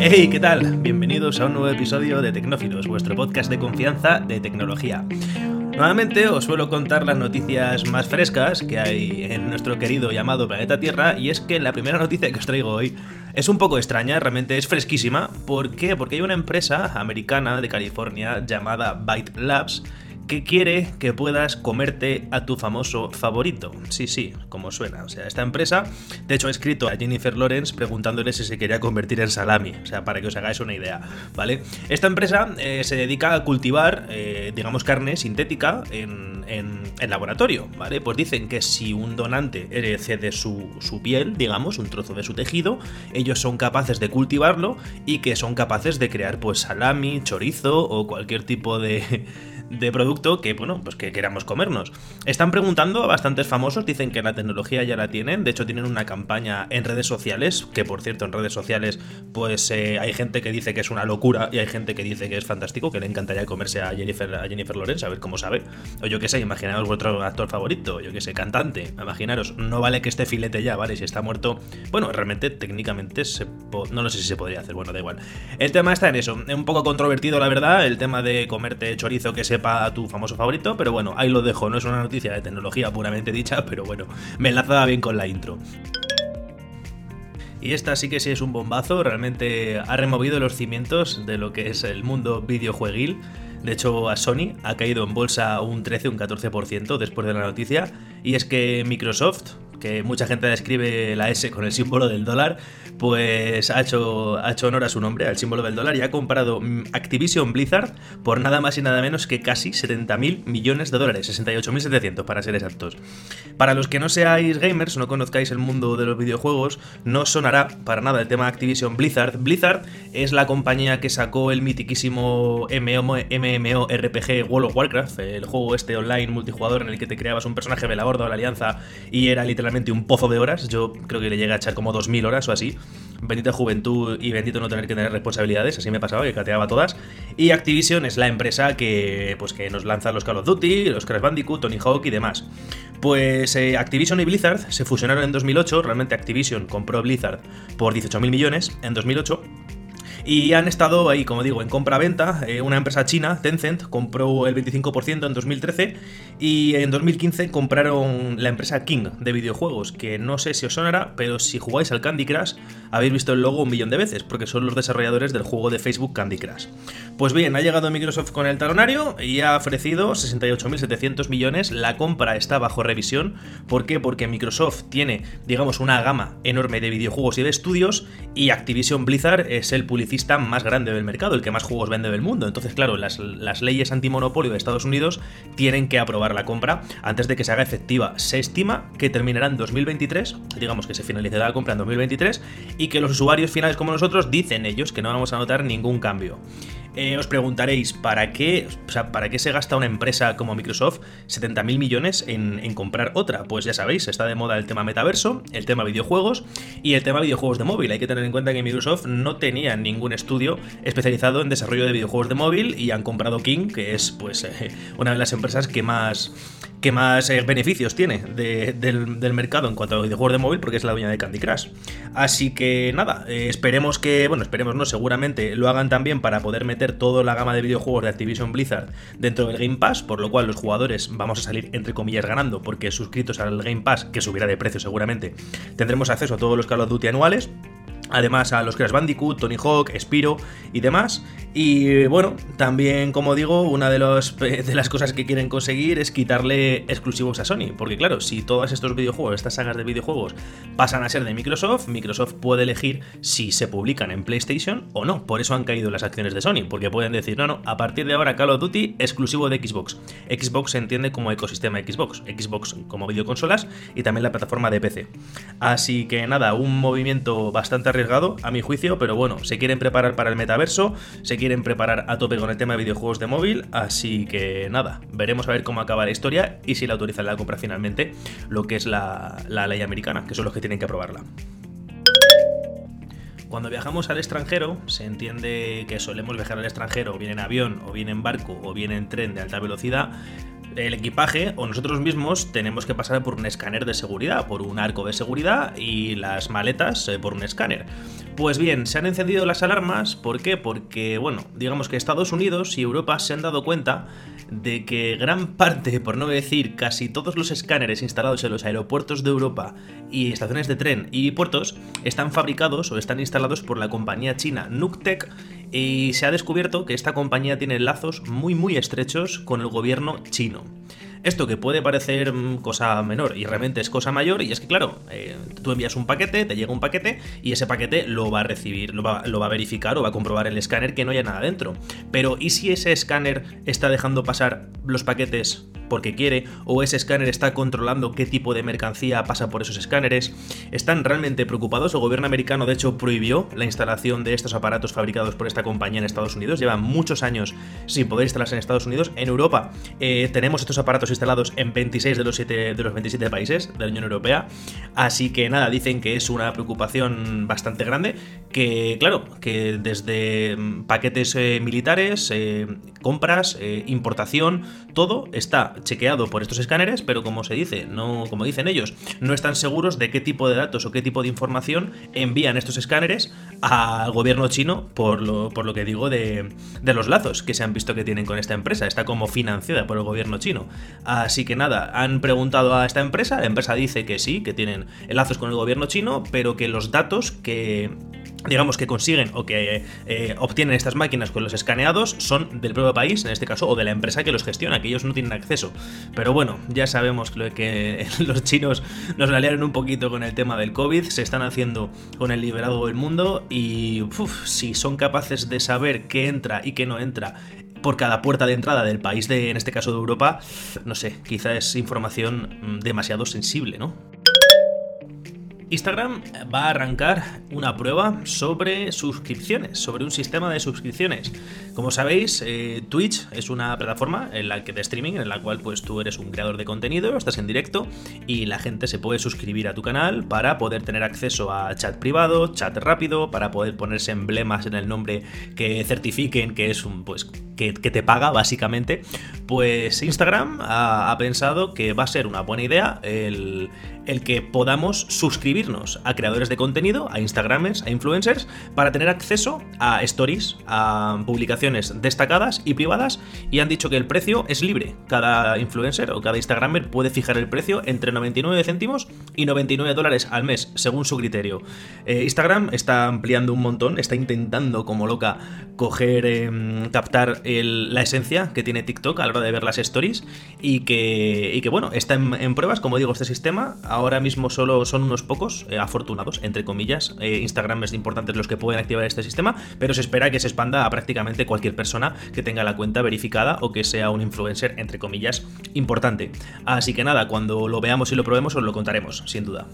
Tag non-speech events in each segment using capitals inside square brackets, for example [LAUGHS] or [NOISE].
Hey, ¿qué tal? Bienvenidos a un nuevo episodio de Tecnófilos, vuestro podcast de confianza de tecnología. Nuevamente os suelo contar las noticias más frescas que hay en nuestro querido llamado planeta Tierra y es que la primera noticia que os traigo hoy es un poco extraña, realmente es fresquísima. ¿Por qué? Porque hay una empresa americana de California llamada Byte Labs que quiere que puedas comerte a tu famoso favorito. Sí, sí, como suena. O sea, esta empresa, de hecho, ha escrito a Jennifer Lawrence preguntándole si se quería convertir en salami. O sea, para que os hagáis una idea, ¿vale? Esta empresa eh, se dedica a cultivar, eh, digamos, carne sintética en, laboratorio, ¿vale? Pues dicen que si un donante cede su, su piel, digamos, un trozo de su tejido, ellos son capaces de cultivarlo y que son capaces de crear, pues, salami, chorizo o cualquier tipo de de producto que, bueno, pues que queramos comernos. Están preguntando a bastantes famosos, dicen que la tecnología ya la tienen, de hecho tienen una campaña en redes sociales, que por cierto en redes sociales pues eh, hay gente que dice que es una locura y hay gente que dice que es fantástico, que le encantaría comerse a Jennifer, a Jennifer Lawrence, a ver cómo sabe. O yo qué sé, imaginaros vuestro actor favorito, yo qué sé, cantante, imaginaros, no vale que esté filete ya, ¿vale? Si está muerto, bueno, realmente técnicamente se no lo sé si se podría hacer, bueno, da igual. El tema está en eso, es un poco controvertido la verdad, el tema de comerte chorizo que se a tu famoso favorito, pero bueno, ahí lo dejo, no es una noticia de tecnología puramente dicha, pero bueno, me enlazaba bien con la intro. Y esta sí que sí es un bombazo, realmente ha removido los cimientos de lo que es el mundo videojueguil. De hecho, a Sony ha caído en bolsa un 13, un 14% después de la noticia. Y es que Microsoft, que mucha gente le escribe la S con el símbolo del dólar, pues ha hecho, ha hecho honor a su nombre, al símbolo del dólar, y ha comprado mm, Activision Blizzard por nada más y nada menos que casi 70.000 millones de dólares, 68.700 para ser exactos. Para los que no seáis gamers, no conozcáis el mundo de los videojuegos, no sonará para nada el tema Activision Blizzard. Blizzard es la compañía que sacó el mitiquísimo MMORPG World of Warcraft, el juego este online multijugador en el que te creabas un personaje de la Horda o la Alianza y era literalmente un pozo de horas. Yo creo que le llega a echar como 2.000 horas o así bendita juventud y bendito no tener que tener responsabilidades, así me pasaba, que cateaba todas. Y Activision es la empresa que, pues, que nos lanza los Call of Duty, los Crash Bandicoot, Tony Hawk y demás. Pues eh, Activision y Blizzard se fusionaron en 2008, realmente Activision compró Blizzard por 18.000 millones en 2008 y han estado ahí, como digo, en compra-venta. Eh, una empresa china, Tencent, compró el 25% en 2013 y en 2015 compraron la empresa King de videojuegos, que no sé si os sonará, pero si jugáis al Candy Crush habéis visto el logo un millón de veces, porque son los desarrolladores del juego de Facebook Candy Crush. Pues bien, ha llegado Microsoft con el talonario y ha ofrecido 68.700 millones. La compra está bajo revisión. ¿Por qué? Porque Microsoft tiene, digamos, una gama enorme de videojuegos y de estudios y Activision Blizzard es el publicista más grande del mercado, el que más juegos vende del mundo. Entonces, claro, las, las leyes antimonopolio de Estados Unidos tienen que aprobar la compra antes de que se haga efectiva. Se estima que terminará en 2023, digamos que se finalizará la compra en 2023, y que los usuarios finales como nosotros dicen ellos que no vamos a notar ningún cambio. Eh, os preguntaréis, ¿para qué, ¿para qué se gasta una empresa como Microsoft 70.000 millones en, comprar otra? Pues ya sabéis, está de moda el tema metaverso, el tema videojuegos y el tema videojuegos de móvil. Hay que tener en cuenta que Microsoft no tenía ningún estudio especializado en desarrollo de videojuegos de móvil y han comprado King, que es pues [LAUGHS] una de las empresas que más que más eh, beneficios tiene del, mercado en cuanto a videojuegos de móvil, porque es la dueña de Candy Crush. Así que nada, esperemos que, bueno, esperemos no, seguramente lo hagan también para poder meter toda la gama de videojuegos de Activision Blizzard dentro del Game Pass, por lo cual los jugadores vamos a salir entre comillas ganando porque suscritos al Game Pass, que subirá de precio seguramente, tendremos acceso a todos los Call of Duty anuales Además a los Crash Bandicoot, Tony Hawk, Spiro y demás. Y bueno, también como digo, una de, [LAUGHS] de las cosas que quieren conseguir es quitarle exclusivos a Sony. Porque claro, si todos estos videojuegos, estas sagas de videojuegos pasan a ser de Microsoft, Microsoft puede elegir si se publican en PlayStation o no. Por eso han caído las acciones de Sony. Porque pueden decir, no, no, a partir de ahora Call of Duty exclusivo de Xbox. Xbox se entiende como ecosistema Xbox. Xbox como videoconsolas y también la plataforma de PC. Así que nada, un movimiento bastante arriesgado, a mi juicio, pero bueno, se quieren preparar para el metaverso, se quieren preparar a tope con el tema de videojuegos de móvil, así que nada, veremos a ver cómo acaba la historia y si la autorizan la compra finalmente, lo que es la, la ley americana, que son los que tienen que aprobarla. Cuando viajamos al extranjero, se entiende que solemos viajar al extranjero o bien en avión, o bien en barco, o bien en tren de alta velocidad, el equipaje o nosotros mismos tenemos que pasar por un escáner de seguridad, por un arco de seguridad y las maletas eh, por un escáner. Pues bien, se han encendido las alarmas, ¿por qué? Porque, bueno, digamos que Estados Unidos y Europa se han dado cuenta de que gran [LAUGHS] parte, por no decir casi todos los escáneres instalados en los aeropuertos de Europa y estaciones de tren y puertos están fabricados o están instalados por la compañía china Nuctec y se ha descubierto que esta compañía tiene lazos muy muy estrechos con el gobierno chino. Esto que puede parecer mm, cosa menor y realmente es cosa mayor, y es que, claro, eh, tú envías un paquete, te llega un paquete y ese paquete lo va a recibir, lo va, lo va, a verificar o va a comprobar el escáner que no haya nada dentro. Pero, ¿y si ese escáner está dejando pasar los paquetes porque quiere, o ese escáner está controlando qué tipo de mercancía pasa por esos escáneres. Están realmente preocupados. El gobierno americano, de hecho, prohibió la instalación de estos aparatos fabricados por esta compañía en Estados Unidos. Llevan muchos años sin poder instalarse en Estados Unidos. En Europa eh, tenemos estos aparatos instalados en 26 de los, 7, de los 27 países de la Unión Europea. Así que nada, dicen que es una preocupación bastante grande. Que, claro, que desde mm, paquetes eh, militares, eh, compras, importación, todo está chequeado por estos escáneres, pero como se dice, no, como dicen ellos, no están seguros de qué tipo de datos o qué tipo de información envían estos escáneres al gobierno chino, por lo, por lo que digo de, de los lazos que se han visto que tienen con esta empresa. Está como financiada por el gobierno chino. Así que nada, han preguntado a esta empresa, la empresa dice que sí, que tienen lazos con el gobierno chino, pero que los datos que digamos que consiguen o que eh, obtienen estas máquinas con los escaneados son del propio país, en este caso, o de la empresa que los gestiona, que ellos no tienen acceso. Pero bueno, ya sabemos que [LAUGHS] los chinos nos aliaron un poquito con el tema del COVID, se están haciendo con el liberado del mundo y si son capaces de saber qué entra y qué no entra por cada puerta de entrada del país de, en este caso de Europa, no sé, quizá es información mm, demasiado sensible, ¿no? Instagram va a arrancar una prueba sobre suscripciones, sobre un sistema de suscripciones. Como sabéis, eh, Twitch es una plataforma en la que de streaming en la cual pues tú eres un creador de contenido, estás en directo y la gente se puede suscribir a tu canal para poder tener acceso a chat privado, chat rápido, para poder ponerse emblemas en el nombre que certifiquen que es un pues que, te paga básicamente. Pues Instagram ha, pensado que va a ser una buena idea el, el que podamos a creadores de contenido, a Instagramers, a influencers, para tener acceso a stories, a publicaciones destacadas y privadas, y han dicho que el precio es libre. Cada influencer o cada Instagramer puede fijar el precio entre 99 céntimos y 99 dólares al mes, según su criterio. Eh, Instagram está ampliando un montón, está intentando como loca coger, em, captar la esencia que tiene TikTok a la hora de ver las stories, y que bueno, está en pruebas, como digo, este sistema ahora mismo solo son unos pocos eh, afortunados, entre comillas. Eh, Instagram es importante los que pueden activar este sistema, pero se espera que se expanda a prácticamente cualquier persona que tenga la cuenta verificada o que sea un influencer, entre comillas, importante. Así que nada, cuando lo veamos y lo probemos os lo contaremos, sin duda.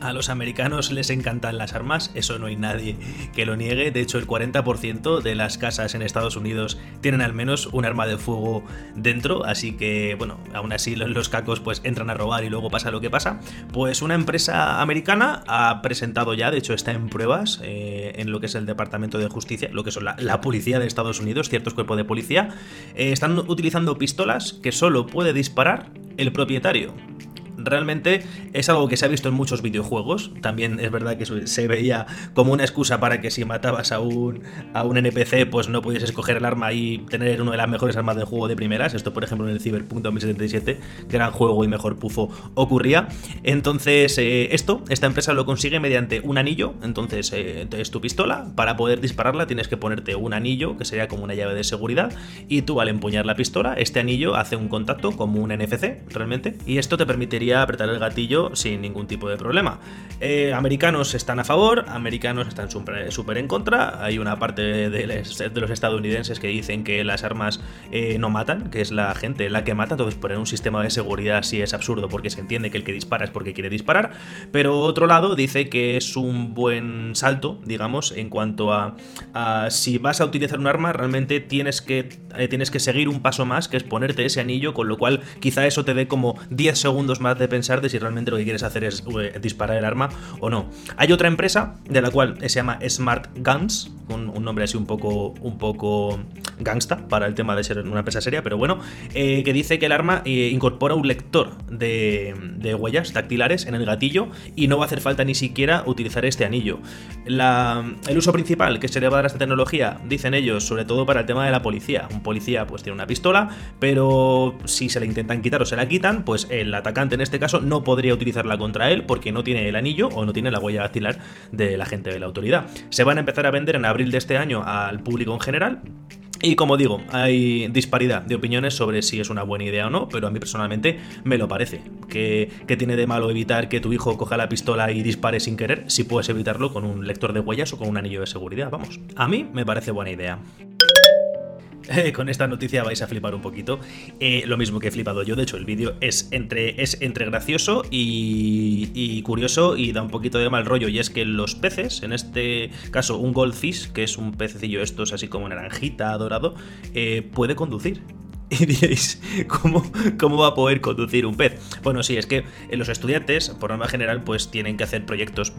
A los americanos les encantan las armas, eso no hay nadie que lo niegue. De hecho, el 40% de las casas en Estados Unidos tienen al menos un arma de fuego dentro, así que, bueno, aún así los cacos pues entran a robar y luego pasa lo que pasa. Pues una empresa americana ha presentado ya, de hecho está en pruebas eh, en lo que es el Departamento de Justicia, lo que es la, policía de Estados Unidos, ciertos cuerpos de policía, eh, están utilizando pistolas que solo puede disparar el propietario realmente es algo que se ha visto en muchos videojuegos. También es verdad que se veía como una excusa para que si matabas a un, a un NPC, pues no pudiese escoger el arma y tener una de las mejores armas del juego de primeras. Esto, por ejemplo, en el Cyberpunk 2077, gran juego y mejor pufo, ocurría. Entonces, eh, esto, esta empresa lo consigue mediante un anillo. Entonces, eh, es tu pistola. Para poder dispararla tienes que ponerte un anillo, que sería como una llave de seguridad. Y tú, al empuñar la pistola, este anillo hace un contacto como un NFC, realmente. Y esto te permitiría apretar el gatillo sin ningún tipo de problema. Eh, americanos están a favor, americanos están súper en contra. Hay una parte de, los estadounidenses que dicen que las armas eh, no matan, que es la gente la que mata, entonces poner un sistema de seguridad sí es absurdo porque se entiende que el que dispara es porque quiere disparar. Pero otro lado dice que es un buen salto, digamos, en cuanto a, si vas a utilizar un arma, realmente tienes que, eh, tienes que seguir un paso más, que es ponerte ese anillo, con lo cual quizá eso te dé como 10 segundos más de pensar de si realmente lo que quieres hacer es eh, disparar el arma o no. Hay otra empresa de la cual se llama Smart Guns, con un nombre así un poco, un poco gangsta para el tema de ser una empresa seria, pero bueno, eh, que dice que el arma eh, incorpora un lector de, huellas dactilares en el gatillo y no va a hacer falta ni siquiera utilizar este anillo. el uso principal que se le va a dar a esta tecnología, dicen ellos, sobre todo para el tema de la policía. Un policía pues tiene una pistola, pero si se le intentan quitar o se la quitan, pues el atacante en este caso no podría utilizarla contra él porque no tiene el anillo o no tiene la huella dactilar de la gente de la autoridad. Se van a empezar a vender en abril de este año al público en general. Y como digo, hay disparidad de opiniones sobre si es una buena idea o no, pero a mí personalmente me lo parece. Que, tiene de malo evitar que tu hijo coja la pistola y dispare sin querer, si puedes evitarlo con un lector de huellas o con un anillo de seguridad, vamos. A mí me parece buena idea. [LAUGHS] con esta noticia vais a flipar un poquito. Eh, lo mismo que he flipado yo, de hecho, el vídeo es entre, es entre gracioso y, curioso y da un poquito de mal rollo. Y es que los peces, en este caso un goldfish, que es un pececillo estos así como naranjita, dorado, eh, puede conducir. [LAUGHS] Y diréis, ¿cómo, ¿cómo, va a poder conducir un pez? Bueno, sí, es que los estudiantes, por norma general, pues tienen que hacer proyectos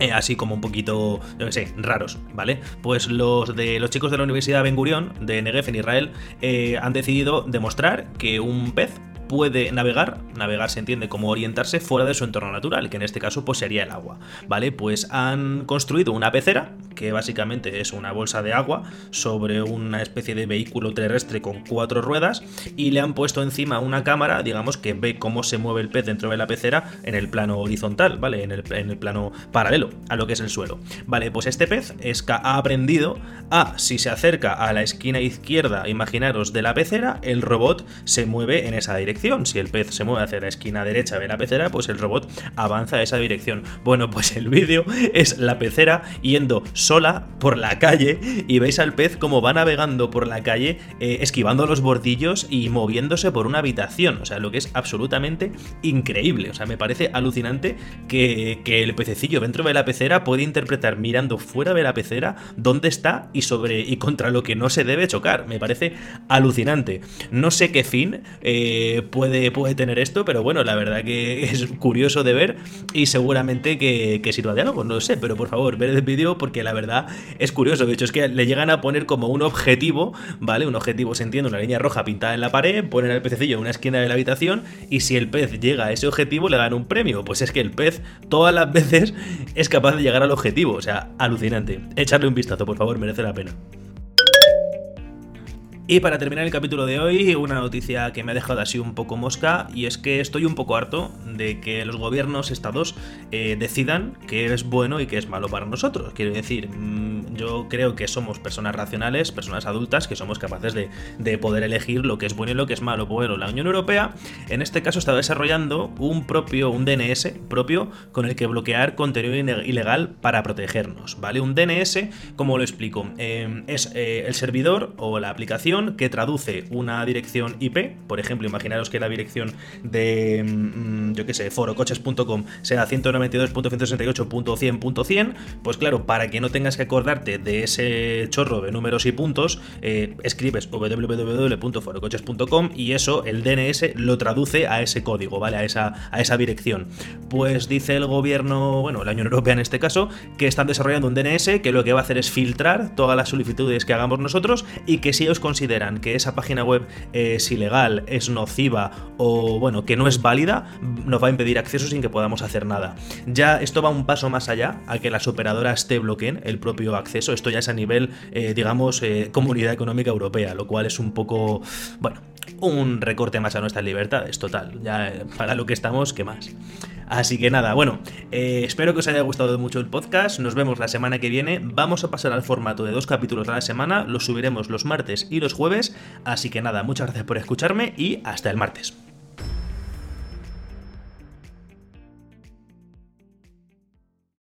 eh, así como un poquito, yo sé, raros, ¿vale? Pues los de los chicos de la Universidad Ben Gurion de Negev en Israel eh, han decidido demostrar que un pez puede navegar, navegar se entiende como orientarse fuera de su entorno natural, que en este caso pues sería el agua, ¿vale? Pues han construido una pecera, que básicamente es una bolsa de agua sobre una especie de vehículo terrestre con cuatro ruedas y le han puesto encima una cámara, digamos, que ve cómo se mueve el pez dentro de la pecera en el plano horizontal, ¿vale? En el, en el plano paralelo a lo que es el suelo. Vale, pues este pez es que ha aprendido a, si se acerca a la esquina izquierda, imaginaros, de la pecera, el robot se mueve en esa dirección si el pez se mueve hacia la esquina derecha de la pecera, pues el robot avanza a esa dirección. Bueno, pues el vídeo es la pecera yendo sola por la calle y veis al pez como va navegando por la calle, eh, esquivando los bordillos y moviéndose por una habitación. O sea, lo que es absolutamente increíble. O sea, me parece alucinante que, que el pececillo dentro de la pecera puede interpretar mirando fuera de la pecera dónde está y sobre y contra lo que no se debe chocar. Me parece alucinante. No sé qué fin eh, puede, puede tener esto, pero bueno, la verdad que es curioso de ver y seguramente que, que sirva de algo, no lo sé, pero por favor, ver el vídeo porque la verdad es curioso. De hecho, es que le llegan a poner como un objetivo, ¿vale? Un objetivo, se entiende, una línea roja pintada en la pared, ponen al pececillo en una esquina de la habitación y si el pez llega a ese objetivo le dan un premio. Pues es que el pez todas las veces es capaz de llegar al objetivo, o sea, alucinante. Echarle un vistazo, por favor, merece la pena. Y para terminar el capítulo de hoy, una noticia que me ha dejado así un poco mosca, y es que estoy un poco harto de que los gobiernos, estados, eh, decidan qué es bueno y qué es malo para nosotros. Quiero decir, mm, yo creo que somos personas racionales, personas adultas, que somos capaces de, poder elegir lo que es bueno y lo que es malo. Bueno, la Unión Europea, en este caso, está desarrollando un propio, un DNS propio con el que bloquear contenido ilegal para protegernos, ¿vale? Un DNS, como lo explico, eh, es eh, el servidor o la aplicación que traduce una dirección IP, por ejemplo, imaginaros que la dirección de, mm, yo qué sé, forocoches.com sea 192.168.100.100, pues claro, para que no tengas que acordarte de ese chorro de números y puntos, eh, escribes www.forocoches.com y eso, el DNS, lo traduce a ese código, ¿vale? A esa, a esa dirección. Pues dice el gobierno, bueno, la Unión Europea en este caso, que están desarrollando un DNS que lo que va a hacer es filtrar todas las solicitudes que hagamos nosotros y que si os consideran que esa página web es ilegal, es nociva o bueno, que no es válida, nos va a impedir acceso sin que podamos hacer nada. Ya esto va un paso más allá a que las operadoras te bloqueen el propio acceso. Esto ya es a nivel, eh, digamos, eh, comunidad económica europea, lo cual es un poco, bueno, un recorte más a nuestras libertades, total. Ya eh, para lo que estamos, ¿qué más? Así que nada, bueno, eh, espero que os haya gustado mucho el podcast. Nos vemos la semana que viene. Vamos a pasar al formato de dos capítulos a la semana. Los subiremos los martes y los jueves. Así que nada, muchas gracias por escucharme y hasta el martes.